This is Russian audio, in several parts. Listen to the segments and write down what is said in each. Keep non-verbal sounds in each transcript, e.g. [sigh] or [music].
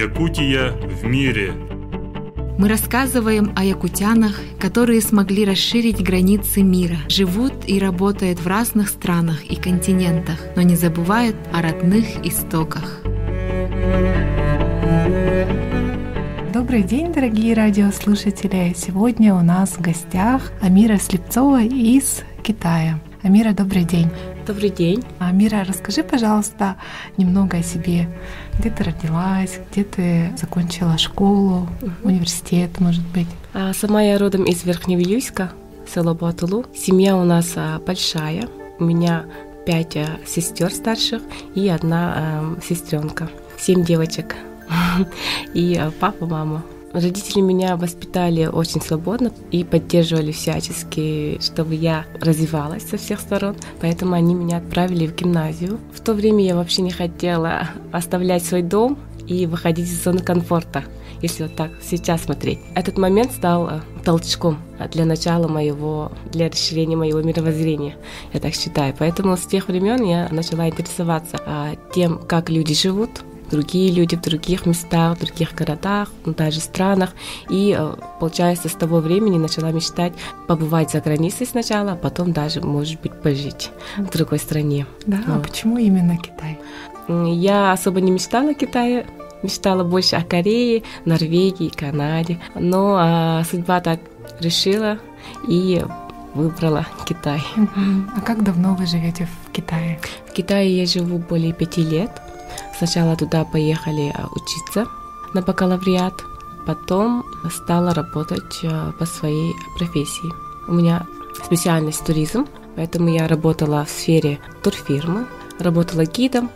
Якутия в мире. Мы рассказываем о якутянах, которые смогли расширить границы мира, живут и работают в разных странах и континентах, но не забывают о родных истоках. Добрый день, дорогие радиослушатели! Сегодня у нас в гостях Амира Слепцова из Китая. Амира, добрый день. Добрый день. Амира, расскажи, пожалуйста, немного о себе. Где ты родилась, где ты закончила школу, угу. университет, может быть? А, сама я родом из Верхневилюйска, село Батулу. Семья у нас а, большая. У меня пять а, сестер старших и одна а, сестренка. Семь девочек. [laughs] И а, папа, мама. Родители меня воспитали очень свободно и поддерживали всячески, чтобы я развивалась со всех сторон. Поэтому они меня отправили в гимназию. В то время я вообще не хотела оставлять свой дом и выходить из зоны комфорта, если вот так сейчас смотреть. Этот момент стал э, толчком для начала моего, для расширения моего мировоззрения, я так считаю. Поэтому с тех времен я начала интересоваться а, тем, как люди живут, другие люди в других местах, в других городах, даже странах. И, э, получается, с того времени начала мечтать побывать за границей сначала, а потом даже, может быть, пожить в другой стране. Да, а почему именно Китай? Я особо не мечтала о Китае, мечтала больше о Корее, Норвегии, Канаде. Но а, судьба так решила и выбрала Китай. А как давно вы живете в Китае? В Китае я живу более пяти лет. Сначала туда поехали а, учиться на бакалавриат, потом стала работать а, по своей профессии. У меня специальность туризм, поэтому я работала в сфере турфирмы, работала гидом,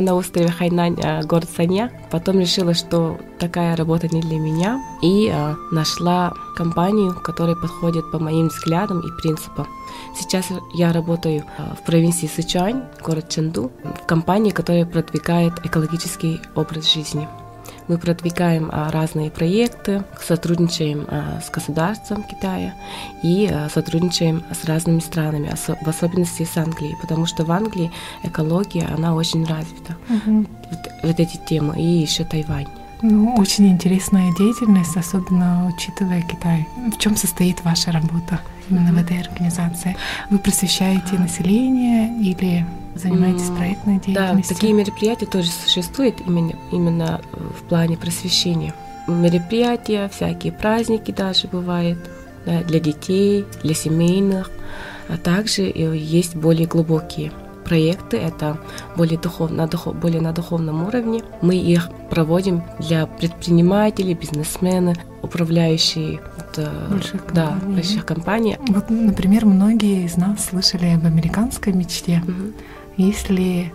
на острове Хайнань, а, город Санья. Потом решила, что такая работа не для меня, и нашла компанию, которая подходит по моим взглядам и принципам. Сейчас я работаю в провинции Сычуань, город Чэнду, в компании, которая продвигает экологический образ жизни. Мы продвигаем а, разные проекты, сотрудничаем а, с государством Китая и а, сотрудничаем с разными странами, в особенности с Англией, потому что в Англии экология, она очень развита. Угу. Вот, вот эти темы, и еще Тайвань. Ну, очень интересная деятельность, особенно учитывая Китай. В чем состоит ваша работа именно в этой организации? Вы просвещаете население или занимаетесь проектной деятельностью? Да, такие мероприятия тоже существуют именно, именно в плане просвещения. Мероприятия, всякие праздники даже бывают да, для детей, для семейных, а также есть более глубокие проекты, это более, духовно, духов, более на духовном уровне. Мы их проводим для предпринимателей, бизнесмены, управляющие больших, да, компаний. больших компаний. Вот, например, многие из нас слышали об американской мечте. Угу. Есть ли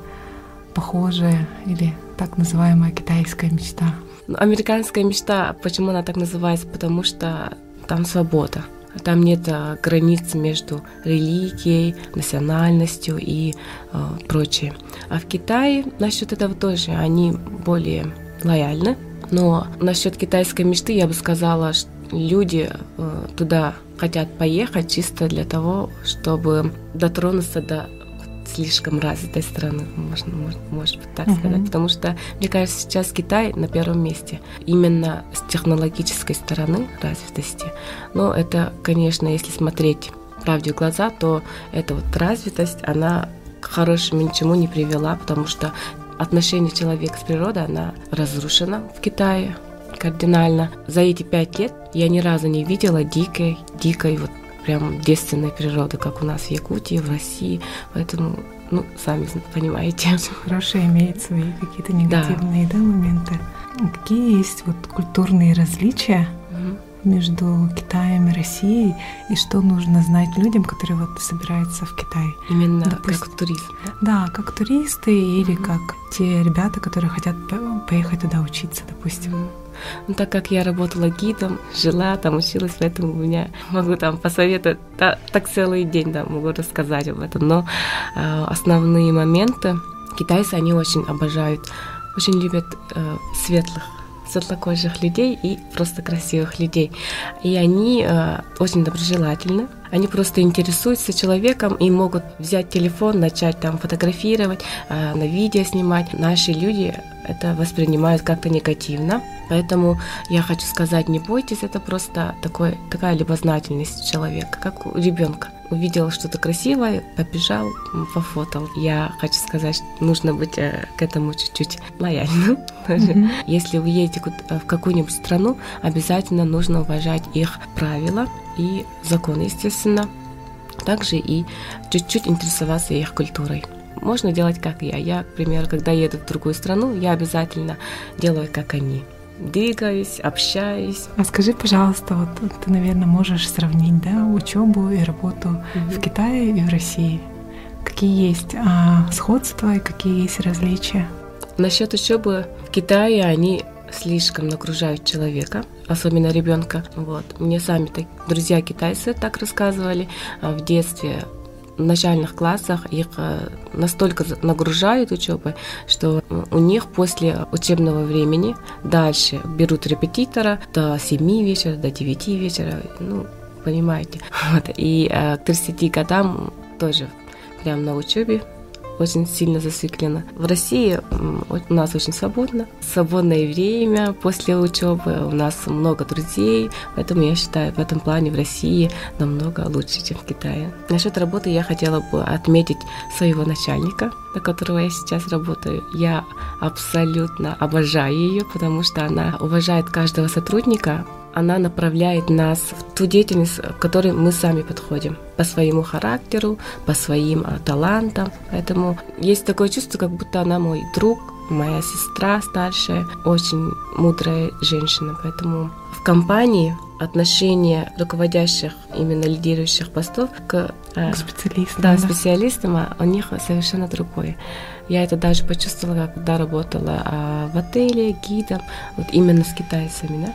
похожая или так называемая китайская мечта? Ну, американская мечта, почему она так называется? Потому что там свобода. Там нет а, границ между религией, национальностью и э, прочее. А в Китае насчет этого тоже они более лояльны. Но насчет китайской мечты я бы сказала, что люди э, туда хотят поехать чисто для того, чтобы дотронуться до слишком развитой страны, можно, можно, может быть так uh-huh. сказать. Потому что, мне кажется, сейчас Китай на первом месте именно с технологической стороны развитости. Но это, конечно, если смотреть правде в глаза, то эта вот развитость, она к хорошему ничему не привела, потому что отношение человека с природой, она разрушена в Китае кардинально. За эти пять лет я ни разу не видела дикой, дикой вот прям девственной природы, как у нас в Якутии, в России. Поэтому, ну, сами понимаете. Хорошо имеет свои какие-то негативные да. Да, моменты. Какие есть вот культурные различия угу. между Китаем и Россией, и что нужно знать людям, которые вот собираются в Китай? Именно Допустим, как турист. Да? да, как туристы или угу. как те ребята, которые хотят поехать туда учиться, допустим. Угу. Ну, так как я работала гидом, жила там, училась, поэтому у меня могу там посоветовать, да, так целый день да, могу рассказать об этом. Но э, основные моменты китайцы, они очень обожают, очень любят э, светлых светлокожих людей и просто красивых людей. И они э, очень доброжелательны. Они просто интересуются человеком и могут взять телефон, начать там фотографировать, э, на видео снимать. Наши люди это воспринимают как-то негативно. Поэтому я хочу сказать, не бойтесь, это просто такой, такая любознательность человека, как у ребенка. Увидел что-то красивое, побежал, пофотал. Я хочу сказать, что нужно быть э, к этому чуть-чуть лояльным. [laughs] Mm-hmm. Если вы едете в какую-нибудь страну, обязательно нужно уважать их правила и законы, естественно. Также и чуть-чуть интересоваться их культурой можно делать как я. Я, к примеру, когда еду в другую страну, я обязательно делаю как они. Двигаюсь, общаюсь. А скажи, пожалуйста, вот ты, наверное, можешь сравнить, да, учебу и работу угу. в Китае и в России. Какие есть а, сходства и какие есть различия? Насчет учебы в Китае они слишком нагружают человека, особенно ребенка. Вот. Мне сами так, друзья китайцы так рассказывали а в детстве начальных классах их э, настолько нагружают учебой, что у них после учебного времени дальше берут репетитора до 7 вечера, до 9 вечера, ну, понимаете. [laughs] Вот. И э, к 30 годам тоже прям на учебе очень сильно зациклена. В России у нас очень свободно, свободное время после учебы, у нас много друзей, поэтому я считаю, в этом плане в России намного лучше, чем в Китае. Насчет работы я хотела бы отметить своего начальника, на которого я сейчас работаю. Я абсолютно обожаю ее, потому что она уважает каждого сотрудника, она направляет нас в ту деятельность, к которой мы сами подходим по своему характеру, по своим а, талантам. Поэтому есть такое чувство, как будто она мой друг, моя сестра старшая, очень мудрая женщина. Поэтому в компании отношение руководящих, именно лидирующих постов к, э, к специалистам, да, да. специалистам, а у них совершенно другое. Я это даже почувствовала, когда работала а, в отеле гидом, вот именно с китайцами, да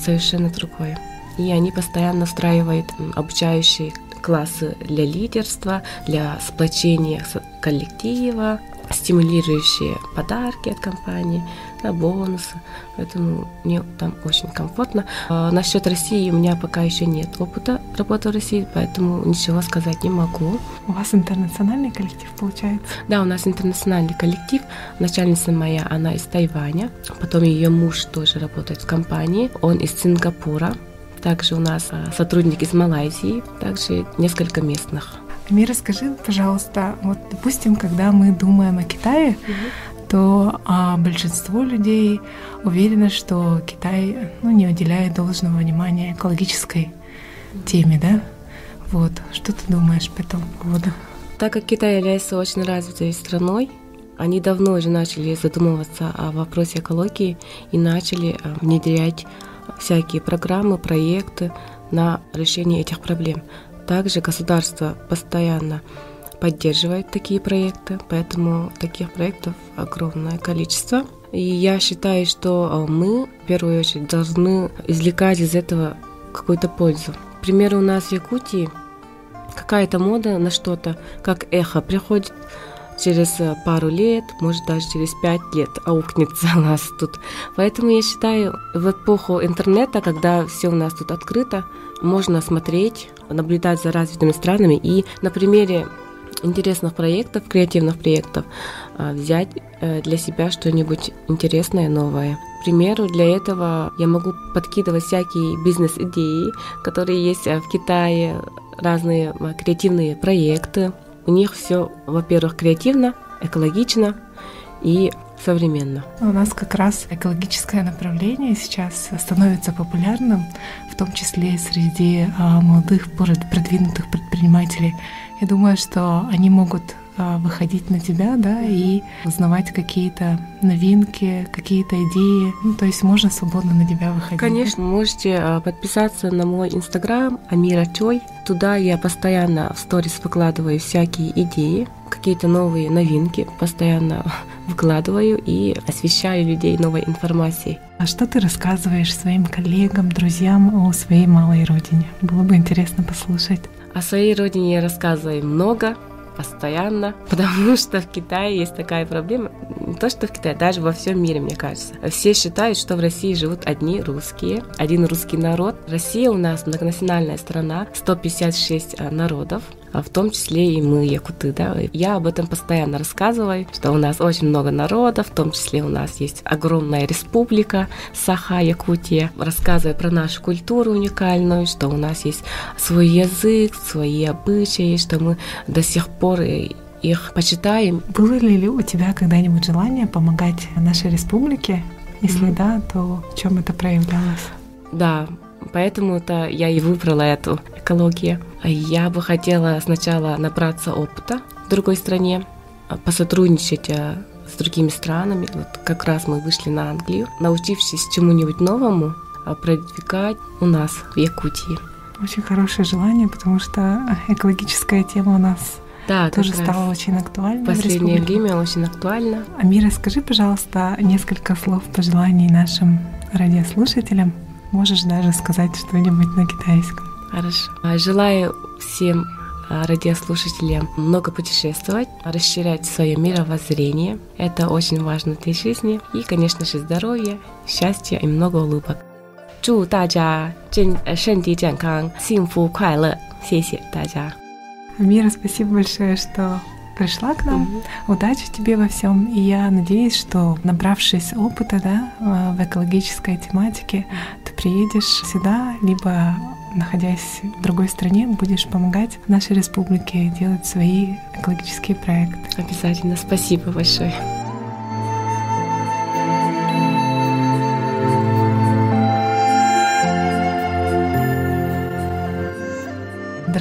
совершенно другое. И они постоянно устраивают обучающие классы для лидерства, для сплочения коллектива, стимулирующие подарки от компании, да, бонусы. Поэтому мне там очень комфортно. А насчет России у меня пока еще нет опыта работы в России, поэтому ничего сказать не могу. У вас интернациональный коллектив получается? Да, у нас интернациональный коллектив. Начальница моя, она из Тайваня. Потом ее муж тоже работает в компании. Он из Сингапура. Также у нас а, сотрудник из Малайзии, также несколько местных. Мира, скажи, пожалуйста, вот, допустим, когда мы думаем о Китае, угу. То а, большинство людей уверено, что Китай ну, не уделяет должного внимания экологической теме, да? Вот, что ты думаешь по этому поводу? Так как Китай является очень развитой страной, они давно уже начали задумываться о вопросе экологии и начали а, внедрять всякие программы, проекты на решение этих проблем. Также государство постоянно поддерживает такие проекты, поэтому таких проектов огромное количество. И я считаю, что э, мы в первую очередь должны извлекать из этого какую-то пользу. К примеру, у нас в Якутии какая-то мода на что-то, как эхо, приходит через э, пару лет, может даже через пять лет аукнется [laughs] у нас тут. Поэтому я считаю, в эпоху интернета, когда все у нас тут открыто, можно смотреть, наблюдать за развитыми странами и на примере интересных проектов, креативных проектов, а, взять э, для себя что-нибудь интересное, новое. К примеру, для этого я могу подкидывать всякие бизнес-идеи, которые есть э, в Китае, разные креативные проекты. У них все, во-первых, креативно, экологично и современно. У нас как раз экологическое направление сейчас становится популярным, в том числе среди а, молодых продвинутых предпринимателей. Я думаю, что они могут а, выходить на тебя, да, и узнавать какие-то новинки, какие-то идеи. Ну, то есть можно свободно на тебя выходить. Конечно, можете а, подписаться на мой инстаграм Амира Чой. Туда я постоянно в сторис выкладываю всякие идеи, какие-то новые новинки, постоянно [laughs] выкладываю и освещаю людей новой информацией. А что ты рассказываешь своим коллегам, друзьям о своей малой родине? Было бы интересно послушать. О своей родине я рассказываю много, постоянно, [laughs] потому что в Китае есть такая проблема, не то что в Китае, даже во всем мире, мне кажется. Все считают, что в России живут одни русские, один русский народ. Россия у нас многонациональная страна, 156 э, народов, в том числе и мы, якуты, да. Я об этом постоянно рассказываю, что у нас очень много народов, в том числе у нас есть огромная республика Саха, Якутия. Рассказываю про нашу культуру уникальную, что у нас есть свой язык, свои обычаи, что мы до сих пор их почитаем. Было ли у тебя когда-нибудь желание помогать нашей республике? Если mm-hmm. да, то в чем это проявлялось? Да, поэтому-то я и выбрала эту экологию. Я бы хотела сначала набраться опыта в другой стране, посотрудничать э, с другими странами. Вот как раз мы вышли на Англию, научившись чему-нибудь новому, а продвигать у нас в Якутии. Очень хорошее желание, потому что экологическая тема у нас да, тоже стала очень актуальна. В последнее в время очень актуальна. Амира, скажи, пожалуйста, несколько слов пожеланий нашим радиослушателям. Можешь даже сказать что-нибудь на китайском. Хорошо. Желаю всем а, радиослушателям много путешествовать, расширять свое мировоззрение. Это очень важно для жизни. И, конечно же, здоровья, счастья и много улыбок. 祝大家健身体健康、幸福快乐！谢谢大家。Амира, спасибо большое, что пришла к нам. Mm-hmm. Удачи тебе во всем. И я надеюсь, что набравшись опыта да, а, в экологической тематике, ты приедешь сюда, либо находясь в другой стране, будешь помогать нашей республике делать свои экологические проекты. Обязательно. Спасибо большое.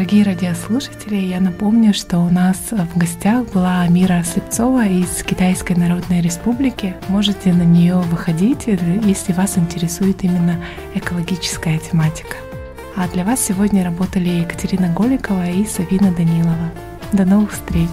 Дорогие радиослушатели, я напомню, что у нас в гостях была Мира Слепцова из Китайской Народной Республики. Можете на нее выходить, если вас интересует именно экологическая тематика. А для вас сегодня работали Екатерина Голикова и Савина Данилова. До новых встреч!